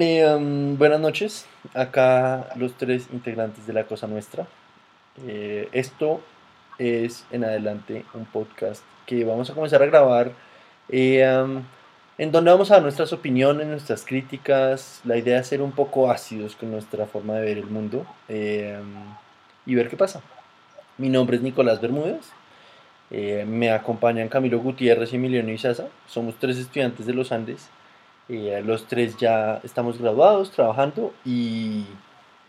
um, buenas noches, acá los tres integrantes de La Cosa Nuestra. Eh, esto es en adelante un podcast que vamos a comenzar a grabar eh, um, en donde vamos a dar nuestras opiniones, nuestras críticas. La idea es ser un poco ácidos con nuestra forma de ver el mundo eh, um, y ver qué pasa. Mi nombre es Nicolás Bermúdez. me acompañan Camilo Gutiérrez y Emiliano Izaza. Somos tres estudiantes de los Andes los tres ya estamos graduados, trabajando y,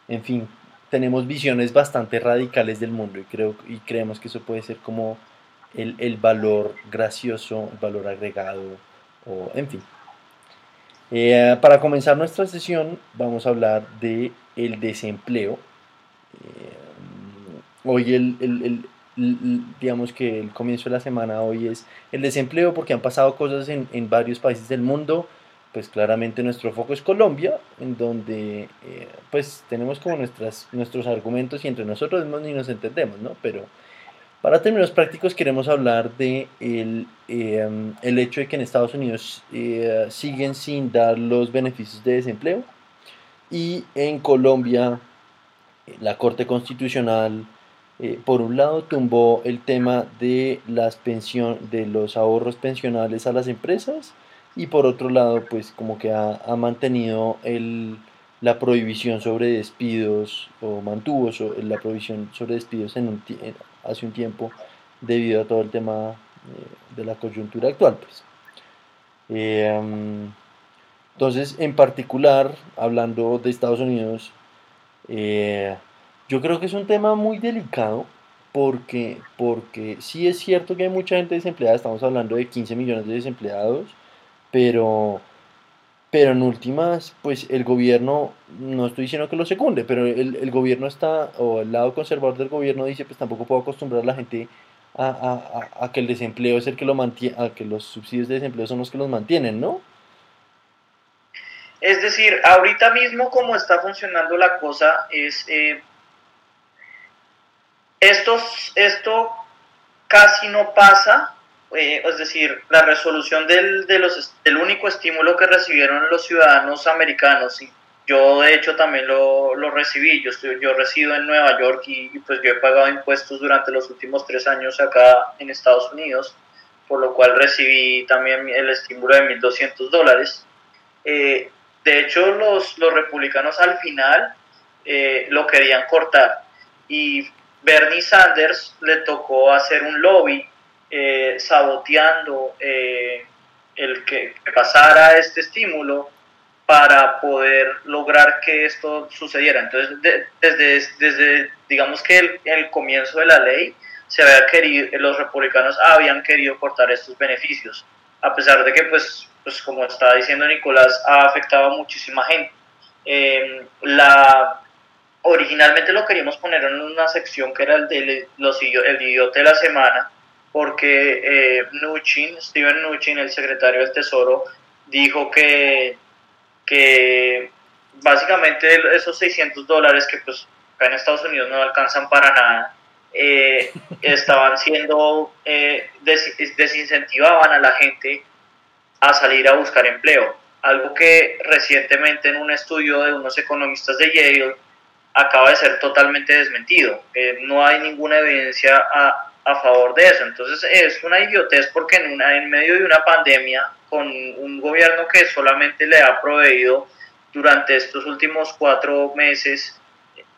en fin, tenemos visiones bastante radicales del mundo y, creo, y creemos que eso puede ser como el, el valor gracioso, el valor agregado, o en fin. Eh, para comenzar nuestra sesión vamos a hablar de el desempleo. Eh, hoy el, el, el, digamos que el comienzo de la semana hoy es el desempleo porque han pasado cosas en, en varios países del mundo pues claramente nuestro foco es Colombia, en donde eh, pues tenemos como nuestras, nuestros argumentos y entre nosotros mismos ni nos entendemos, ¿no? Pero para términos prácticos queremos hablar de el, em, el hecho de que en Estados Unidos eh, siguen sin dar los beneficios de desempleo y en Colombia la Corte Constitucional eh, por un lado tumbó el tema de las pensión, de los ahorros pensionales a las empresas y por otro lado pues como que ha, mantenido el, la prohibición sobre despidos o mantuvo la prohibición sobre despidos en hace un tiempo debido a todo el tema eh, de la coyuntura actual pues. Em, entonces en particular hablando de Estados Unidos eh, yo creo que es un tema muy delicado porque, porque sí es cierto que hay mucha gente desempleada, estamos hablando de 15 millones de desempleados, pero, pero en últimas, pues el gobierno, no estoy diciendo que lo secunde, pero el, el gobierno está, o el lado conservador del gobierno dice, pues tampoco puedo acostumbrar a la gente a, a, a que el desempleo es el que lo mantiene, a que los subsidios de desempleo son los que los mantienen, ¿no? Es decir, ahorita mismo como está funcionando la cosa es, eh, estos, esto casi no pasa eh, es decir, la resolución del, de los, del único estímulo que recibieron los ciudadanos americanos, y yo de hecho también lo, lo recibí, yo, estoy, yo resido en Nueva York y, pues yo he pagado impuestos durante los últimos tres años acá en Estados Unidos, por lo cual recibí también el estímulo de 1.200 dólares. Eh, de hecho, los, los republicanos al final eh, lo querían cortar y Bernie Sanders le tocó hacer un lobby eh, saboteando eh, el que, pasara este estímulo para poder lograr que esto sucediera. Entonces, desde, desde, digamos que el, comienzo de la ley, se había querido, los republicanos habían querido cortar estos beneficios, a pesar de que, pues, pues como está diciendo Nicolás, ha afectado a muchísima gente. Em, la, originalmente lo queríamos poner en una sección que era el de los, el idiota de la semana, porque eh, Steven Mnuchin, el secretario del Tesoro, dijo que, que básicamente esos 600 dólares que pues acá en Estados Unidos no alcanzan para nada, eh, estaban siendo, eh, desincentivaban a la gente a salir a buscar empleo. Algo que recientemente en un estudio de unos economistas de Yale acaba de ser totalmente desmentido. Eh, no hay ninguna evidencia a, a favor de eso. Entonces es una idiotez porque en, una, en medio de una pandemia, con un gobierno que solamente le ha proveído durante estos últimos cuatro meses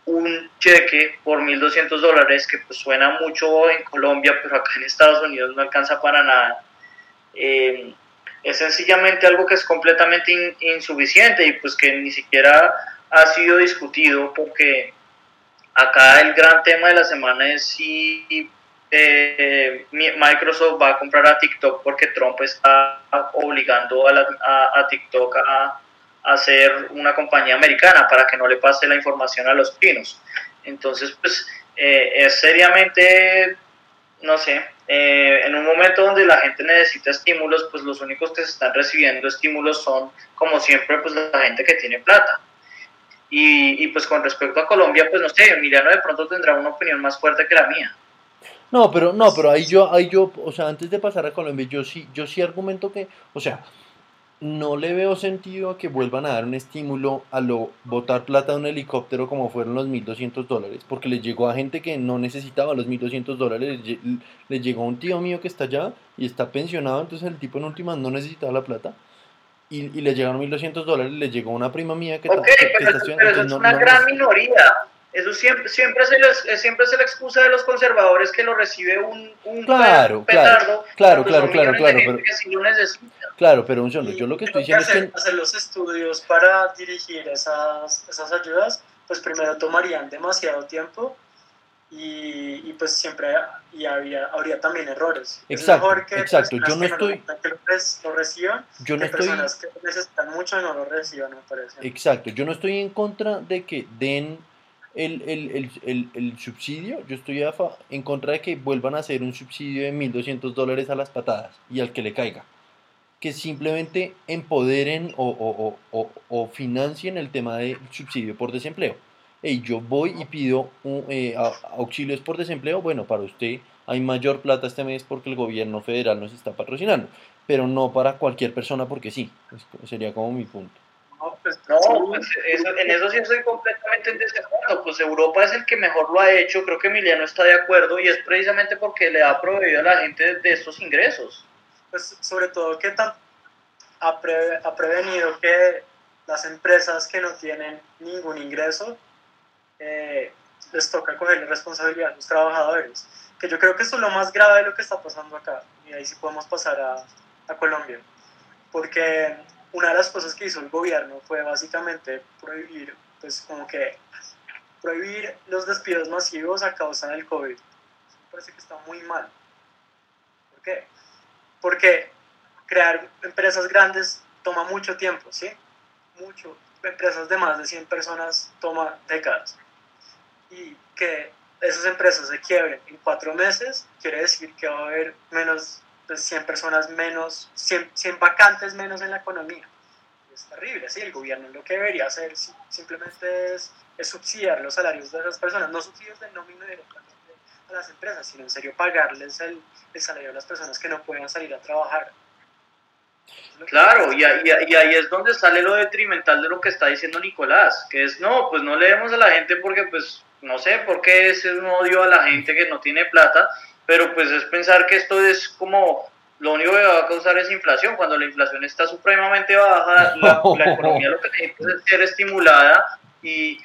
un cheque por 1.200 dólares, que pues suena mucho en Colombia, pero acá en Estados Unidos no alcanza para nada. Eh, es sencillamente algo que es completamente insuficiente y pues que ni siquiera ha sido discutido porque acá el gran tema de la semana es si eh, Microsoft va a comprar a TikTok porque Trump está obligando a, a, TikTok a, a, ser una compañía americana para que no le pase la información a los pinos. Entonces, pues eh, es seriamente, no sé, eh, en un momento donde la gente necesita estímulos, pues los únicos que se están recibiendo estímulos son, como siempre, pues la gente que tiene plata. Y, y pues con respecto a Colombia, pues no sé, Emiliano de pronto tendrá una opinión más fuerte que la mía. No, pero no, pero ahí yo, ahí yo, o sea, antes de pasar a Colombia, yo sí, yo sí argumento que, o sea, no le veo sentido a que vuelvan a dar un estímulo a lo botar plata de un helicóptero como fueron los 1.200 dólares, porque les llegó a gente que no necesitaba los 1.200 dólares, le llegó a un tío mío que está allá y está pensionado, entonces el tipo en últimas no necesitaba la plata. Y, y le llegaron 1.200 dólares, le llegó una prima mía que, okay, pero, es una gran minoría. Eso siempre, siempre, se siempre es la excusa de los conservadores que lo recibe un, un claro, petardo. Claro, claro, claro, claro. Pero, claro, pero un yo lo que estoy diciendo hacer, es que... Hacer los estudios para dirigir esas, esas ayudas, pues primero tomarían demasiado tiempo y, y pues siempre y había, habría también errores. Exacto, exacto. Yo no estoy... Que lo, reciban, yo no estoy... personas que necesitan mucho no lo reciban, me parece. Exacto, yo no estoy en contra de que den el, el, el, el, subsidio, yo estoy en contra de que vuelvan a hacer un subsidio de 1.200 dólares a las patadas y al que le caiga. Que simplemente empoderen o, o, o, o financien el tema del subsidio por desempleo. Y yo voy y pido eh, auxilios por desempleo. Bueno, para usted hay mayor plata este mes porque el gobierno federal nos está patrocinando, pero no para cualquier persona porque sí. Sería como mi punto. No, pues, no, pues en eso sí estoy completamente en desacuerdo. Pues Europa es el que mejor lo ha hecho, creo que Emiliano está de acuerdo y es precisamente porque le ha proveído a la gente de estos ingresos. Pues sobre todo que tan, ha, prevenido que las empresas que no tienen ningún ingreso eh, les toca coger la responsabilidad a los trabajadores. Que yo creo que eso es lo más grave de lo que está pasando acá. Y ahí sí podemos pasar a, a Colombia. Porque una de las cosas que hizo el gobierno fue básicamente prohibir, pues como que prohibir los despidos masivos a causa del COVID. me parece que está muy mal. ¿Por qué? Porque crear empresas grandes toma mucho tiempo, ¿sí? Mucho. Empresas de más de 100 personas toma décadas. Y que esas empresas se quiebren en cuatro meses quiere decir que va a haber menos 100 pues, personas menos, 100, 100, vacantes menos en la economía. Es terrible, sí, el gobierno lo que debería hacer simplemente es, es subsidiar los salarios de esas personas, no subsidios de nómina directamente a las empresas, sino en serio pagarles el, el salario a las personas que no puedan salir a trabajar. Claro, y ahí, y ahí, es donde sale lo detrimental de lo que está diciendo Nicolás, que es, no, pues no leemos a la gente porque, pues, no sé por qué es un odio a la gente que no tiene plata, pero pues es pensar que esto es como lo único que va a causar es inflación. Cuando la inflación está supremamente baja, la, economía lo que necesita es ser estimulada y,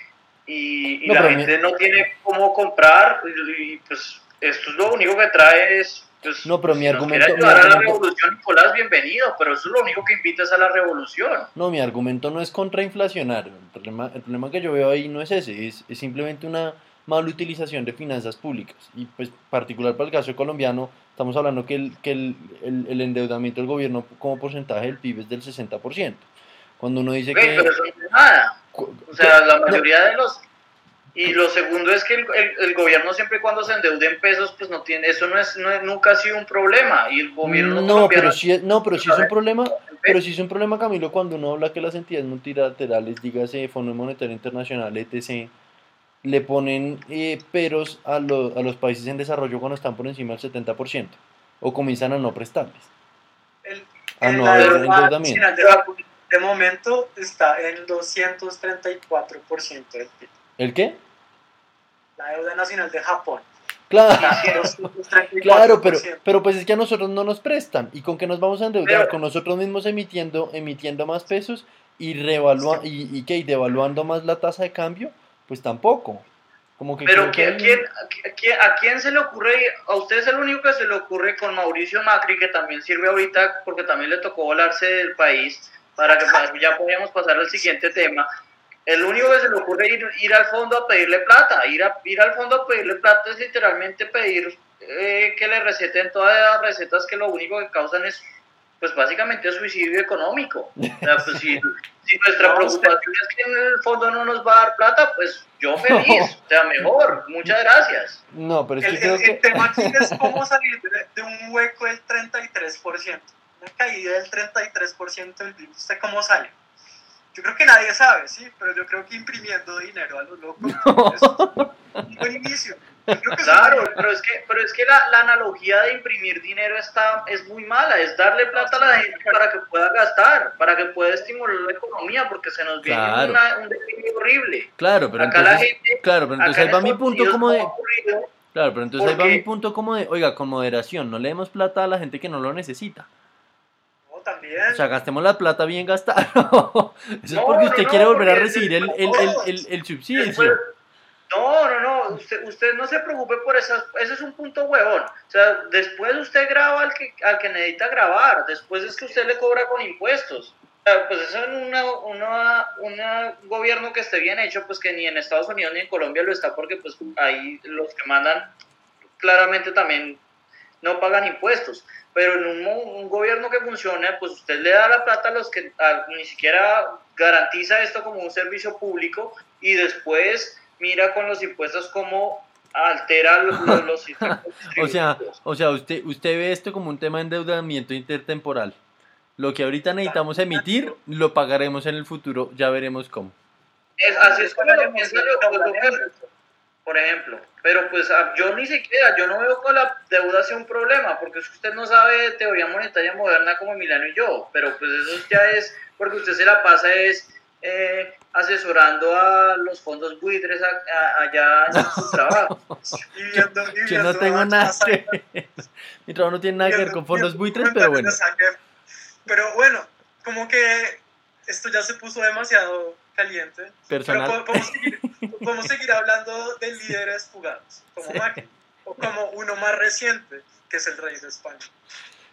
y, la gente no tiene cómo comprar y, pues esto es lo único que trae es... Pues, no, pero mi argumento... Si ayudar a la revolución, Nicolás, bienvenido, pero eso es lo único que invita es a la revolución. No, mi argumento no es contrainflacionario. El problema, el problema que yo veo ahí no es ese, es, es simplemente una mala utilización de finanzas públicas. Y pues particular para el caso colombiano, estamos hablando que el, que el, el, endeudamiento del gobierno como porcentaje del PIB es del 60%. Cuando uno dice que... Pero eso no es nada. O sea, la mayoría de los... Y lo segundo es que el, el, gobierno siempre cuando se endeude en pesos, pues no tiene, eso no es, no nunca ha sido un problema. Y el gobierno no, pero sí, no, pero sí es un problema, pero sí es un problema, Camilo, cuando uno habla que las entidades multilaterales, dígase Fondo Monetario Internacional, etc., le ponen eh, peros a, a, los países en desarrollo cuando están por encima del 70% o comienzan a no prestarles. El, a no haber endeudamiento. De, momento está en 234% del PIB. ¿El qué? La deuda nacional de Japón. Claro, claro pero, pero pues es que a nosotros no nos prestan. ¿Y con qué nos vamos a endeudar? con nosotros mismos emitiendo, emitiendo más pesos y, revalua y, y, ¿qué? y devaluando más la tasa de cambio pues tampoco. Como que Pero ¿a quién, ¿a quién se le ocurre? A usted es el único que se le ocurre con Mauricio Macri, que también sirve ahorita porque también le tocó volarse del país, para que ya podamos pasar al siguiente tema. El único que se le ocurre ir, ir al fondo a pedirle plata. Ir, a, ir al fondo a pedirle plata es literalmente pedir eh, que le receten todas las recetas que lo único que causan es pues básicamente es suicidio económico. O sea, pues si, nuestra preocupación es que en el fondo no nos va a dar plata, pues yo feliz, o sea, mejor, muchas gracias. No, pero es que el, creo el, que... el tema aquí es cómo salir de, un hueco del 33%, una caída del 33% del PIB, ¿usted cómo sale? Yo creo que nadie sabe, sí, pero yo creo que imprimiendo dinero a los locos es un buen inicio. Claro, pero es que, pero es que la, la, analogía de imprimir dinero está, es muy mala, es darle plata a la gente para que pueda gastar, para que pueda estimular la economía, porque se nos viene un declive horrible. Claro, pero acá entonces, la gente, claro, pero entonces ahí va mi punto como de... Claro, pero entonces ahí va mi punto como de, oiga, con moderación, no le demos plata a la gente que no lo necesita. También. O sea, gastemos la plata bien gastada. Eso es porque usted no, quiere volver a recibir el, el, el, el, el subsidio. Después- no, no, no, usted, usted no se preocupe por esas, ese es un punto huevón. O sea, después usted graba al que, al que necesita grabar, después es que usted le cobra con impuestos. O sea, pues eso en una gobierno que esté bien hecho, pues que ni en Estados Unidos ni en Colombia lo está, porque pues ahí los que mandan claramente también no pagan impuestos. Pero en un, un gobierno que funcione, pues usted le da la plata a los que ni siquiera garantiza esto como un servicio público y después mira con los impuestos cómo altera los, los, los O sea, o sea usted, usted ve esto como un tema de endeudamiento intertemporal. Lo que ahorita necesitamos emitir, lo pagaremos en el futuro, ya veremos cómo. Es- así es como lo yo, que- por ejemplo. Pero pues yo ni siquiera, yo no veo con la deuda sea un problema, porque usted no sabe teoría monetaria moderna como Emiliano y yo, pero pues eso ya es porque usted se la pasa es eh, asesorando a los fondos buitres a- a- allá en su trabajo. Y viendo, y Yo viendo no tengo nada que ver. Mi trabajo no tiene nada que ver con fondos buitres, pero bueno. Pero bueno, como que esto ya se puso demasiado caliente. Personal. Pero po- podemos seguir, podemos seguir hablando de líderes fugados, como Sí. Macri, o como uno más reciente, que es el rey de España.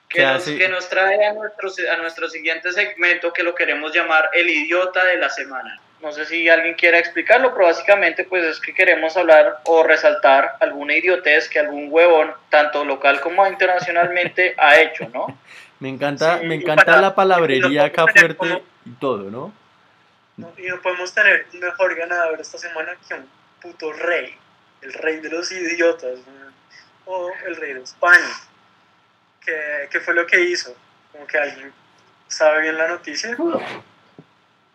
Que, ¿Qué nos, hace? que nos trae a nuestro, a nuestro siguiente segmento que lo queremos llamar el idiota de la semana. No sé si alguien quiera explicarlo, pero básicamente pues es que queremos hablar o resaltar alguna idiotez que algún huevón, tanto local como internacionalmente, ha hecho, ¿no? Me encanta, Sí, me encanta para- la palabrería acá fuerte y todo, ¿no? ¿no? Y no podemos tener un mejor ganador esta semana que un puto rey, el rey de los idiotas, ¿no? o el rey de España. ¿Qué, qué fue lo que hizo? Como que alguien sabe bien la noticia.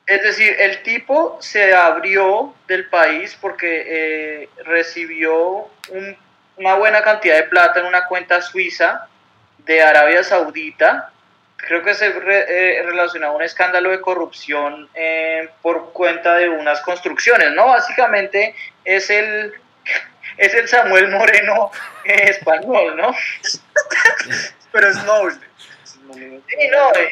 Es decir, el tipo se abrió del país porque eh, recibió un- una buena cantidad de plata en una cuenta suiza de Arabia Saudita. Creo que se re- eh, relacionaba a un escándalo de corrupción eh, por cuenta de unas construcciones, ¿no? Básicamente es el, es el Samuel Moreno eh, español, ¿no? Pero es noble. Sí, no, eh,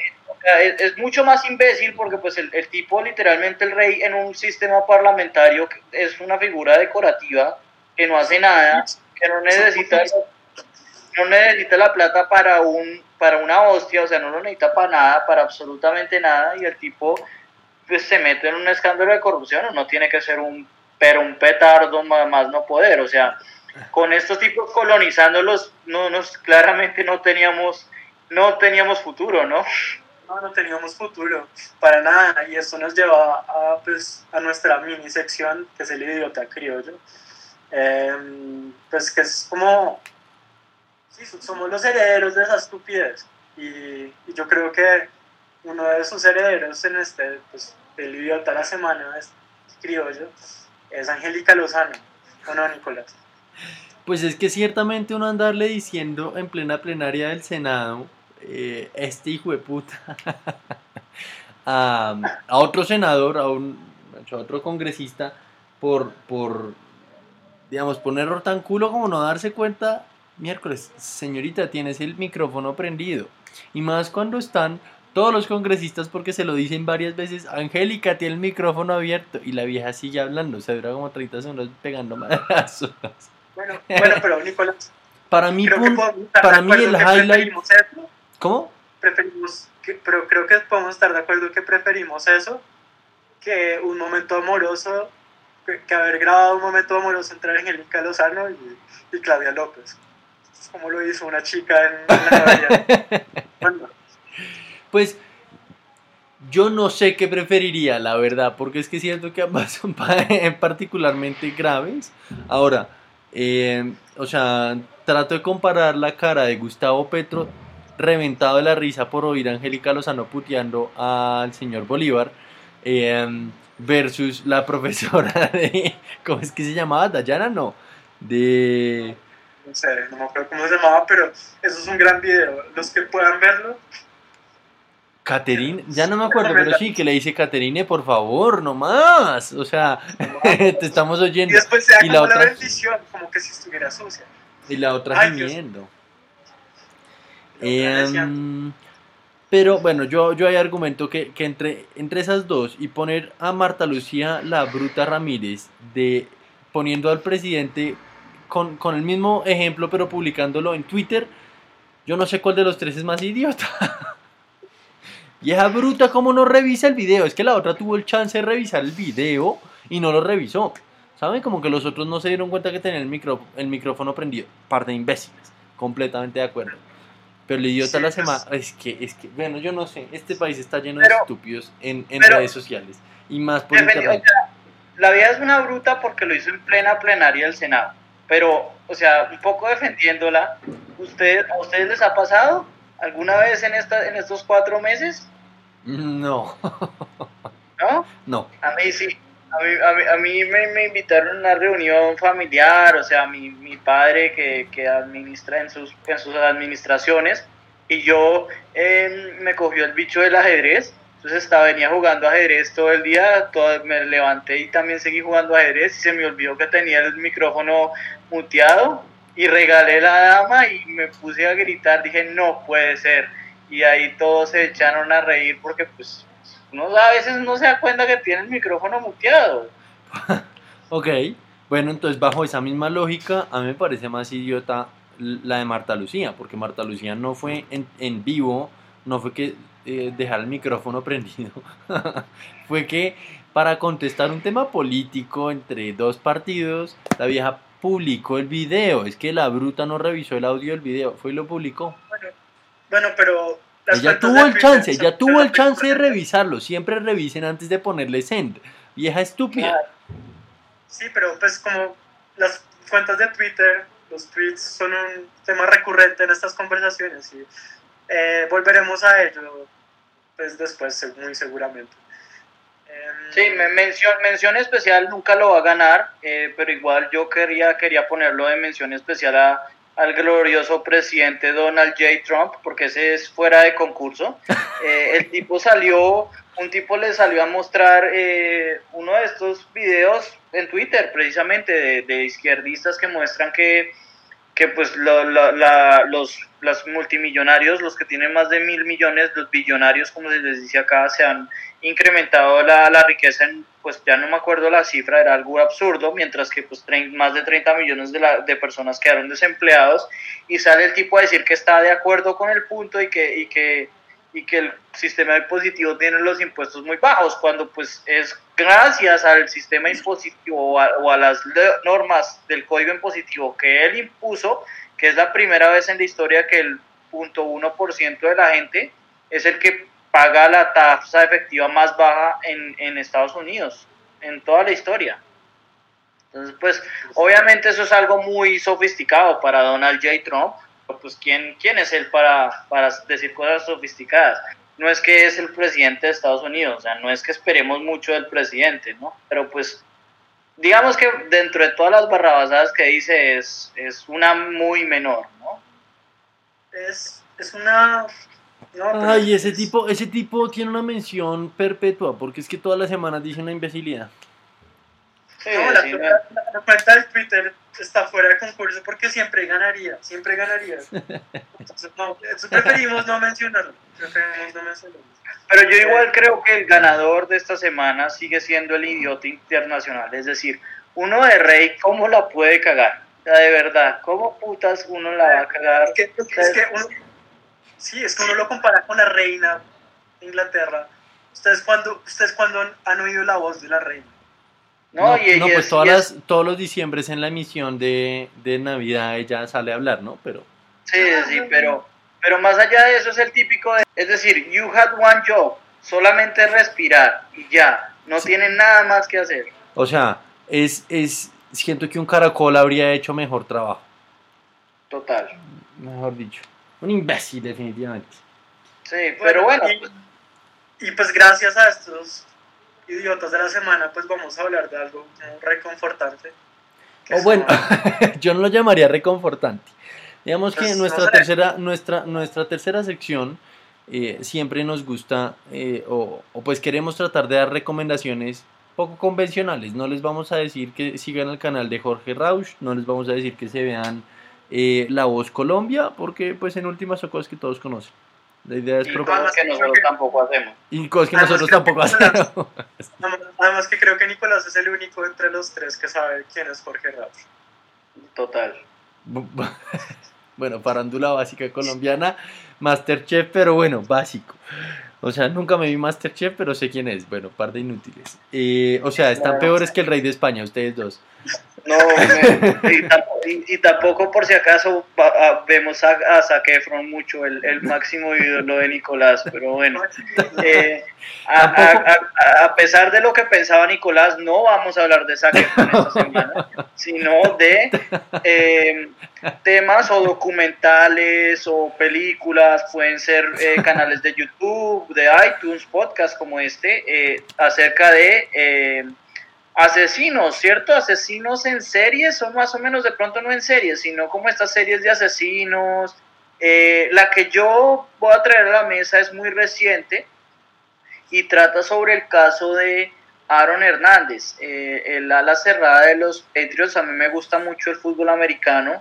es, es mucho más imbécil porque pues el, el tipo, literalmente el rey en un sistema parlamentario es una figura decorativa que no hace nada, que no necesita, no necesita la plata para un para una hostia, o sea, no lo necesita para nada, para absolutamente nada, y el tipo pues se mete en un escándalo de corrupción, no tiene que ser un pero un petardo ma- más no poder, o sea, con estos tipos colonizándolos, no nos claramente no teníamos no teníamos futuro, ¿no? No, no teníamos futuro, para nada. Y esto nos lleva a, pues, a nuestra mini sección, que es el idiota criollo. Em, pues que es como, sí, so- somos los herederos de esa estupidez. Y, y yo creo que uno de sus herederos en este, pues, el idiota de la semana es criollo, es Angélica Lozano. ¿O no, Nicolás? Pues es que ciertamente uno andarle diciendo en plena plenaria del Senado, eh, este hijo de puta, a, otro senador, a, un, a otro congresista, por, por, digamos, error tan culo como no darse cuenta, miércoles, señorita, tienes el micrófono prendido. Y más cuando están todos los congresistas, porque se lo dicen varias veces, Angélica, tiene el micrófono abierto, y la vieja sigue hablando, se dura como 30 segundos pegando madrazos. Bueno, bueno pero Nicolás, Para mí, creo que para mí el highlight- eso. ¿Cómo? preferimos, que, pero creo que podemos estar de acuerdo que preferimos eso que un momento amoroso, que, que haber grabado un momento amoroso entre Angélica Lozano y, y Claudia López. Como lo hizo una chica en, la. Bueno, Pues yo no sé qué preferiría, la verdad, porque es que siento que ambas son pa- particularmente graves. Ahora, eh, o sea, trato de comparar la cara de Gustavo Petro reventado de la risa por oír a Angélica Lozano puteando al señor Bolívar eh, versus la profesora de, ¿cómo es que se llamaba? Dayana, no. de... No sé, no me acuerdo cómo se llamaba, pero eso es un gran video. Los que puedan verlo. Caterine, ya no me acuerdo, pero sí, que le dice Caterine, por favor, no más. O sea, te estamos oyendo. Y después se da Y como la la, otra- bendición, como que si estuviera sucia. Y la otra gimiendo. Em, pero bueno, yo, yo hay argumento que, que entre, entre esas dos y poner a Marta Lucía la bruta Ramírez de poniendo al presidente con, con el mismo ejemplo pero publicándolo en Twitter, yo no sé cuál de los tres es más idiota. Vieja bruta, ¿cómo no revisa el video? Es que la otra tuvo el chance de revisar el video y no lo revisó. ¿Saben? Como que los otros no se dieron cuenta que tenían el, micro, el micrófono prendido. Par de imbéciles. Completamente de acuerdo. Pero el idiota Sí, la pues- semana. Es que, es que, bueno, yo no sé. Este país está lleno de Pero- estúpidos en, en pero- redes sociales. Y más por internet. la vida es una bruta porque lo hizo en plena plenaria del Senado. Pero, o sea, un poco defendiéndola, ¿usted, ¿a ustedes les ha pasado alguna vez en, esta, en estos cuatro meses? No, ¿No? no. A mí sí. A mí, a mí, a mí me, me invitaron a una reunión familiar, o sea, mi, mi padre que, que administra en sus, en sus administraciones, y yo eh, me cogió el bicho del ajedrez, entonces estaba, venía jugando ajedrez todo el día, todo, me levanté y también seguí jugando ajedrez, y se me olvidó que tenía el micrófono muteado, y regalé la dama y me puse a gritar, dije, no puede ser, y ahí todos se echaron a reír porque pues uno a veces no se da cuenta que tiene el micrófono muteado. Ok. Bueno, entonces bajo esa misma lógica, a mí me parece más idiota la de Marta Lucía, porque Marta Lucía no fue en, vivo, no fue que eh, dejar el micrófono prendido, fue que para contestar un tema político entre dos partidos, la vieja publicó el video, es que la bruta no revisó el audio del video, fue y lo publicó. Bueno, pero. las Ella tuvo el chance, ella tuvo el chance de revisarlo, siempre revisen antes de ponerle send, vieja estúpida. Sí, pero pues como las cuentas de Twitter, los tweets son un tema recurrente en estas conversaciones y eh, volveremos a ello pues después muy seguramente. Sí, me- mención, mención especial nunca lo va a ganar, eh, pero igual yo quería, quería ponerlo de mención especial a, al glorioso presidente Donald J. Trump, porque ese es fuera de concurso. Eh, el tipo salió, un tipo le salió a mostrar eh, uno de estos videos en Twitter, precisamente de, de izquierdistas que muestran que, que pues lo- la- los, multimillonarios, los que tienen más de mil millones, los billonarios, como se les dice acá, se han incrementado la, la riqueza en, pues ya no me acuerdo la cifra, era algo absurdo, mientras que pues más de 30 millones de, la- de personas quedaron desempleados y sale el tipo a decir que está de acuerdo con el punto y que, y que, y que el sistema impositivo tiene los impuestos muy bajos, cuando pues es gracias al sistema impositivo o a, o a las normas del código impositivo que él impuso, que es la primera vez en la historia que el 0.1% de la gente es el que paga la tasa efectiva más baja en, en Estados Unidos, en toda la historia. Entonces, pues, obviamente eso es algo muy sofisticado para Donald J. Trump, pues, ¿quién, quién es él para, para decir cosas sofisticadas? No es que es el presidente de Estados Unidos, o sea, no es que esperemos mucho del presidente, ¿no? Pero pues, digamos que dentro de todas las barrabasadas que dice es, es una muy menor, ¿no? Es, es una... no, Ay, ese es- tipo, ese tipo tiene una mención perpetua, porque es que todas las semanas dice una imbecilidad. Sí, No, la, sí, no- la- la cuenta de Twitter está fuera de concurso porque siempre ganaría, siempre ganaría. Entonces, no, preferimos no mencionarlo. Preferimos no mencionarlo. Pero yo igual creo que el ganador de esta semana sigue siendo el idiota internacional. Es decir, uno de Rey, ¿cómo la puede cagar? O sea, de verdad, ¿cómo putas uno la va a cagar? Es que, es que uno, sí, es que uno lo compara con la reina de Inglaterra. ¿Ustedes cuando, ustedes cuando han oído la voz de la reina? No, y, y no, pues es- todas y es- las, todos los diciembres en la emisión de, de Navidad ella sale a hablar, ¿no? Pero Sí, sí, pero, pero más allá de eso es el típico de, es decir, you had one job, solamente respirar y ya, no tienen nada más que hacer. O sea, es, es, siento que un caracol habría hecho mejor trabajo. Total. Mejor dicho. Un imbécil, definitivamente. Sí, pero bueno, y, y pues gracias a estos idiotas de la semana, pues vamos a hablar de algo como reconfortante. O bueno, yo no lo llamaría reconfortante. Digamos que Pues, no nuestra tercera, nuestra, nuestra tercera sección eh, siempre nos gusta, eh, o, o pues queremos tratar de dar recomendaciones poco convencionales. No les vamos a decir que sigan el canal de Jorge Rausch, no les vamos a decir que se vean eh, La Voz Colombia, porque pues en últimas son cosas que todos conocen. La idea es Y proponer cosas que nosotros tampoco hacemos. y cosas que Además, nosotros que tampoco Nicolás- hacemos. Además que creo que Nicolás es el único entre los tres que sabe quién es Jorge Rauch. Total. Bueno, farándula básica colombiana, Masterchef, pero bueno, básico. O sea, nunca me vi Masterchef, pero sé quién es. Bueno, par de inútiles. Eh, o sea, están peores que el rey de España, ustedes dos. No, y, tampoco, y- y tampoco por si acaso vemos a, a Zac Efron mucho, el, el máximo ídolo de Nicolás, pero bueno. Eh, a, a- a- pesar de lo que pensaba Nicolás, no vamos a hablar de Zac Efron esta semana, sino de eh, temas o documentales o películas, pueden ser eh, canales de YouTube, de iTunes, podcast como este, eh, acerca de asesinos, ¿cierto? Asesinos en series, o más o menos de pronto no en series, sino como estas series de asesinos. Eh, la que yo voy a traer a la mesa es muy reciente y trata sobre el caso de Aaron Hernández, eh, el ala cerrada de los Patriots. A mí me gusta mucho el fútbol americano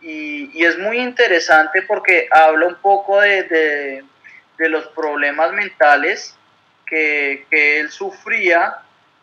y, es muy interesante porque habla un poco de, de- de los problemas mentales que, que él sufría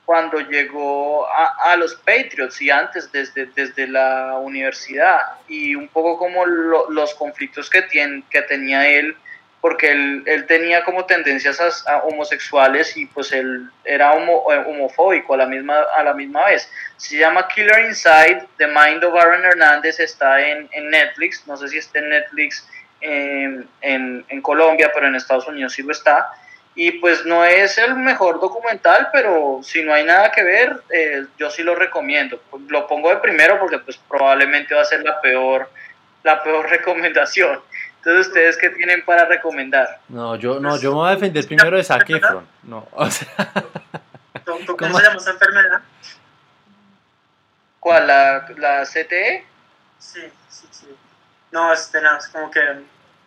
cuando llegó a, a los Patriots y antes desde, desde la universidad y un poco como lo- los conflictos que, tien- que tenía él porque él, él tenía como tendencias homosexuales y pues él era eh, homofóbico a la, misma, a la misma vez. Se llama Killer Inside, The Mind of Aaron Hernández, está en, en Netflix, no sé si está en Netflix en, en, en Colombia, pero en Estados Unidos sí lo está. Y pues no es el mejor documental, pero si no hay nada que ver, eh, yo sí lo recomiendo. Lo pongo de primero porque pues probablemente va a ser la peor, la peor recomendación. Entonces, ¿ustedes qué tienen para recomendar? No, yo no, yo me voy a defender primero de Zac Efron. No, o sea, ¿Cómo, cómo ¿Cómo? se llama esa enfermedad? ¿Cuál? ¿La, la CTE? Sí, sí, sí. No, es tenaz, como que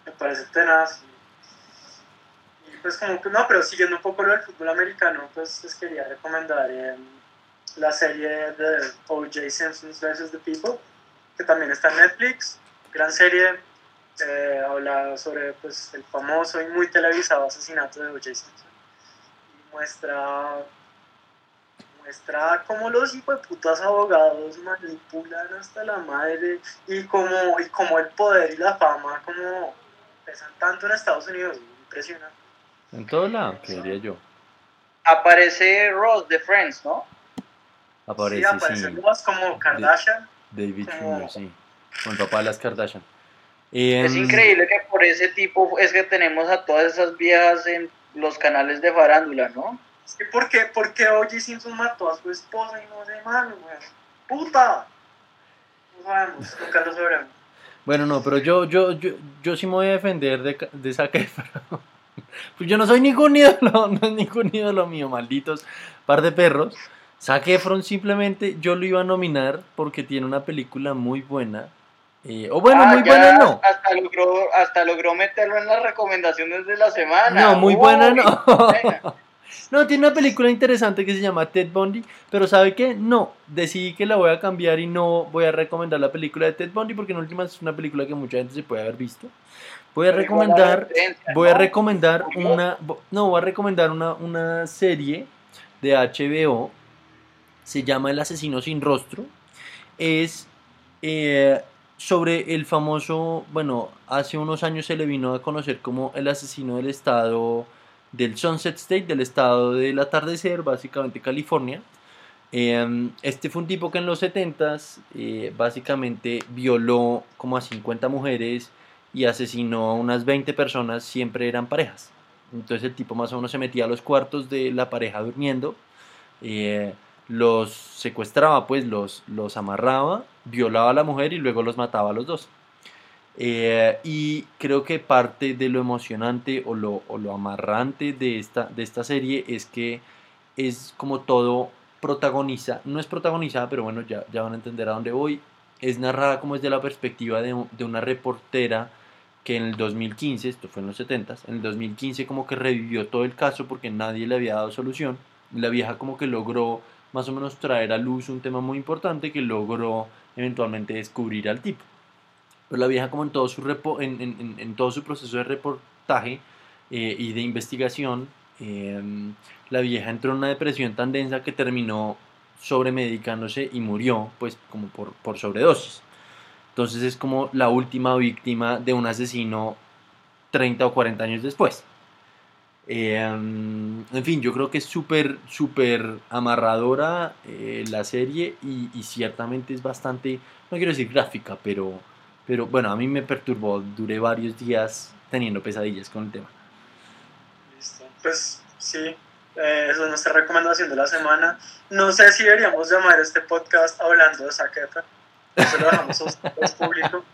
me parece tenaz. Y, pues como que, no, pero siguiendo un poco lo del fútbol americano, pues les quería recomendar eh, la serie de O.J. Simpson vs. The People, que también está en Netflix. Gran serie, eh, habla sobre pues, el famoso y muy televisado asesinato de O.J. Simpson. Y muestra muestra cómo los hijueputas abogados manipulan hasta la madre y cómo, y cómo el poder y la fama como pesan tanto en Estados Unidos. Impresionante. En todo lado, creería yo. Aparece Ross de Friends, ¿no? Aparece, sí, aparecen sí, más como Kardashian. David como- Schwimmer, sí, con el papá de las Kardashian. Es increíble que por ese tipo es que tenemos a todas esas viejas en los canales de farándula, ¿no? Sí, ¿Por qué, por qué O.J. Simpson mató a su esposa y no de mano, weón? ¡Puta! No sabemos, nunca lo sabremos. Bueno, no, pero yo, yo, yo, yo sí me voy a defender de, de Zac Efron. Pues yo no soy ningún ídolo, no es ningún ídolo mío, malditos par de perros. Zac Efron simplemente yo lo iba a nominar porque tiene una película muy buena. Eh, o bueno, Ah, muy buena no. Hasta logró, hasta logró meterlo en las recomendaciones de la semana. No, muy Uy, buena. No, tiene una película interesante que se llama Ted Bundy, pero ¿sabe qué? No, decidí que la voy a cambiar y no voy a recomendar la película de Ted Bundy porque en últimas es una película que mucha gente se puede haber visto. Voy a recomendar, voy a ¿no? recomendar ¿No? una, no, voy a recomendar una, una serie de HBO, se llama El asesino sin rostro, es eh, sobre el famoso, bueno, hace unos años se le vino a conocer como el asesino del estado del Sunset State, del estado del atardecer, básicamente California. Eh, este fue un tipo que en los 70s eh, básicamente violó como a 50 mujeres y asesinó a unas 20 personas, siempre eran parejas. Entonces el tipo más o menos se metía a los cuartos de la pareja durmiendo, eh, los secuestraba, pues los, los amarraba, violaba a la mujer y luego los mataba a los dos. Eh, y creo que parte de lo emocionante o lo, o lo amarrante de esta, de esta serie es que es como todo protagoniza, no es protagonizada, pero bueno, ya, ya van a entender a dónde voy. Es narrada como desde la perspectiva de, de una reportera que en el 2015, esto fue en los 70s, en el 2015 como que revivió todo el caso porque nadie le había dado solución. La vieja como que logró más o menos traer a luz un tema muy importante que logró eventualmente descubrir al tipo. Pero la vieja como en todo su, en, todo su proceso de reportaje eh, y de investigación, eh, la vieja entró en una depresión tan densa que terminó sobremedicándose y murió pues como por, por sobredosis. Entonces es como la última víctima de un asesino 30 o 40 años después. Eh, en fin, yo creo que es súper, súper amarradora eh, la serie y, ciertamente es bastante, no quiero decir gráfica, pero, pero bueno, a mí me perturbó, duré varios días teniendo pesadillas con el tema. Listo, pues sí, eh, esa es nuestra recomendación de la semana. No sé si deberíamos llamar este podcast hablando de Efron, eso lo dejamos a ustedes público.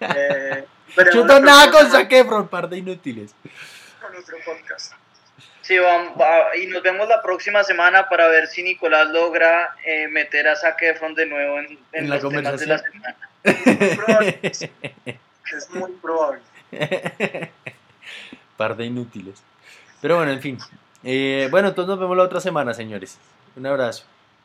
Eh, Yo no nada con Zac Efron, par de inútiles con otro podcast. Sí, vamos, va, y nos vemos la próxima semana para ver si Nicolás logra eh, meter a Zac Efron de nuevo en, en, en la los temas de la semana. Es, probable. es muy probable. Par de inútiles. Pero bueno, en fin. Eh, bueno, entonces nos vemos la otra semana, señores. Un abrazo.